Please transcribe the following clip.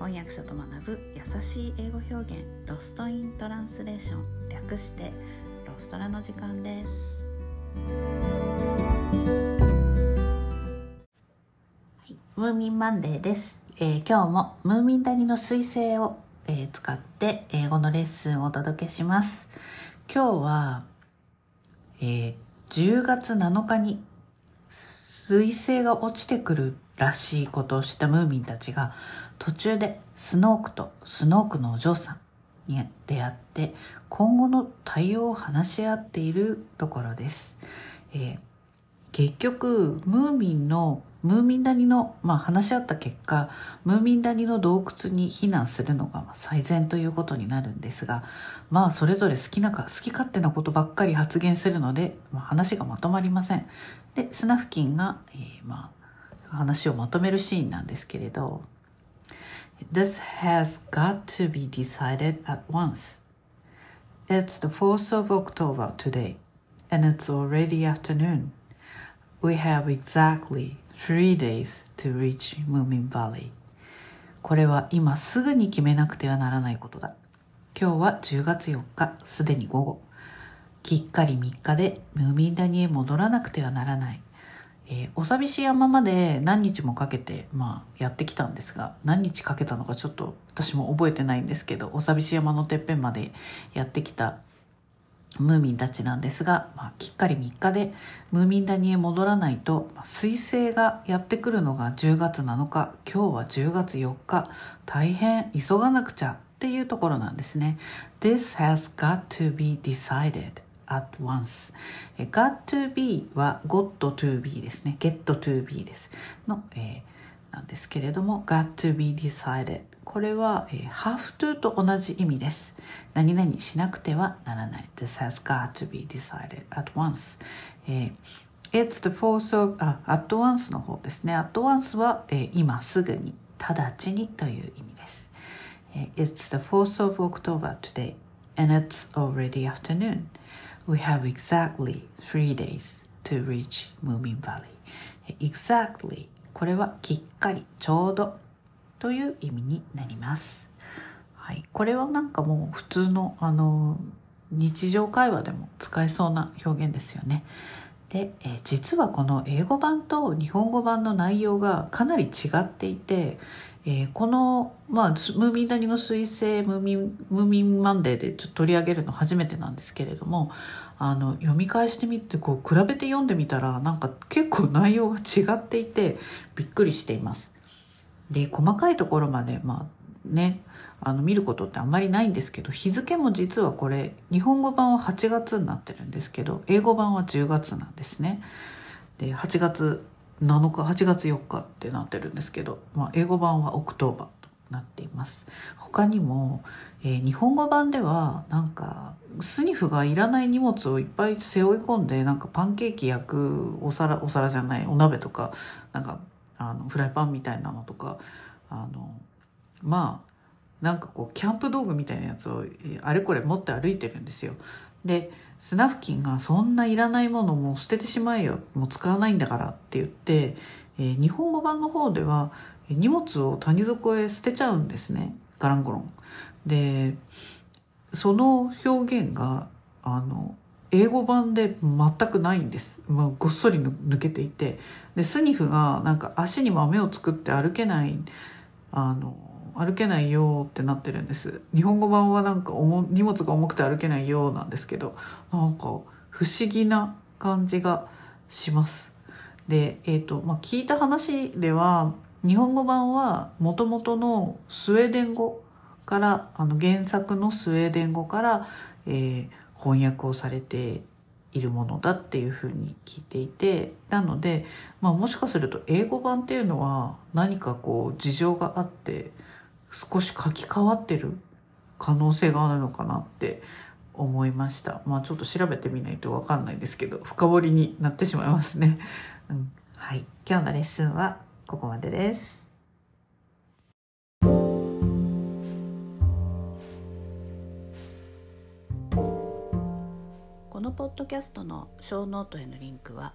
翻訳者と学ぶ優しい英語表現ロストイントランスレーション略してロストラの時間です、はい、ムーミンマンデーです、えー今日もムーミン谷の彗星を、えー使って英語のレッスンをお届けします。今日は、えー10月7日に彗星が落ちてくるらしいことをしたムーミンたちが途中でスノークとスノークのお嬢さんに出会って今後の対応を話し合っているところです。えー結局ムーミンのムーミン谷の、まあ、話し合った結果ムーミン谷の洞窟に避難するのが最善ということになるんですがまあそれぞれ好きなか好き勝手なことばっかり発言するので、まあ、話がまとまりません。でスナフキンが、えーまあ、話をまとめるシーンなんですけれど This has got to be decided at once. It's the 4th of October today, and it's already afternoon. We have exactly three days to reach Moomin Valley. これは今すぐに決めなくてはならないことだ。今日は10月4日、すでに午後。きっかり3日でムーミン谷へ戻らなくてはならない。えーお寂しい山まで何日もかけて、まあ、やってきたんですが何日かけたのかちょっと私も覚えてないんですけどお寂しい山のてっぺんまでやってきたムーミンたちなんですが、まあ、きっかり3日でムーミン谷へ戻らないと、ま彗星がやってくるのが10月7日今日は10月4日大変急がなくちゃっていうところなんですね。This has got to be decided at once. got to be は got to be ですね。get to be です。の、えーなんですけれども got to be decided これは、えー have to と同じ意味です。何々しなくてはならない。This has got to be decided at once. えー It's the force of あ at once の方ですね。at once は、えー今すぐに、直ちにという意味です。え It's the 4th of October today, and it's already afternoon. We have exactly three days to reach Moomin Valley. Exactly これはきっかりちょうどという意味になります。はい、これはなんかもう普通のあの日常会話でも使えそうな表現ですよね。で、えー実はこの英語版と日本語版の内容がかなり違っていて、えーこの、まあ、ムーミン谷の彗星ムーミンムーミンマンデーでちょっと取り上げるの初めてなんですけれどもあの読み返してみてこう比べて読んでみたらなんか結構内容が違っていてびっくりしています。で細かいところまでまあねあの見ることってあんまりないんですけど日付も実はこれ日本語版は8月になってるんですけど英語版は10月なんですね。で8月7日8月4日ってなってるんですけど、まあ、英語版は October となっています他にも、えー日本語版ではなんかスニフがいらない荷物をいっぱい背負い込んでなんかパンケーキ焼くお皿お皿じゃないお鍋とかなんかあのフライパンみたいなのとかあのまあなんかこうキャンプ道具みたいなやつをあれこれ持って歩いてるんですよ。でスナフキンが「そんないらないものも捨ててしまえよ。もう使わないんだから」って言って、えー日本語版の方ではえ荷物を谷底へ捨てちゃうんですね。ガランゴロン。でその表現があの英語版で全くないんです、まあ、ごっそり抜けていて。でスニフがなんか足に豆を作って歩けないあの歩けないよってなってるんです。日本語版はなんか荷物が重くて歩けないよなんですけどなんか不思議な感じがします。でえっ、とまあ聞いた話では日本語版はもともとのスウェーデン語からあの原作のスウェーデン語から、えー翻訳をされているものだっていうふうに聞いていてなので、まあ、もしかすると英語版っていうのは何かこう事情があって少し書き換わってる可能性があるのかなって思いました。まあちょっと調べてみないと分かんないですけど深掘りになってしまいますね、うん、はい。今日のレッスンはここまでです。このポッドキャストのショーノートへのリンクは